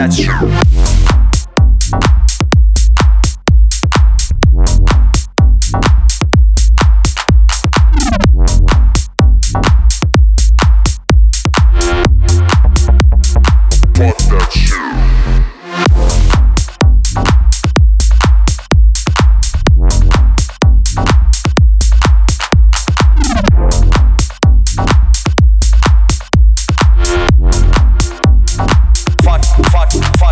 that's true.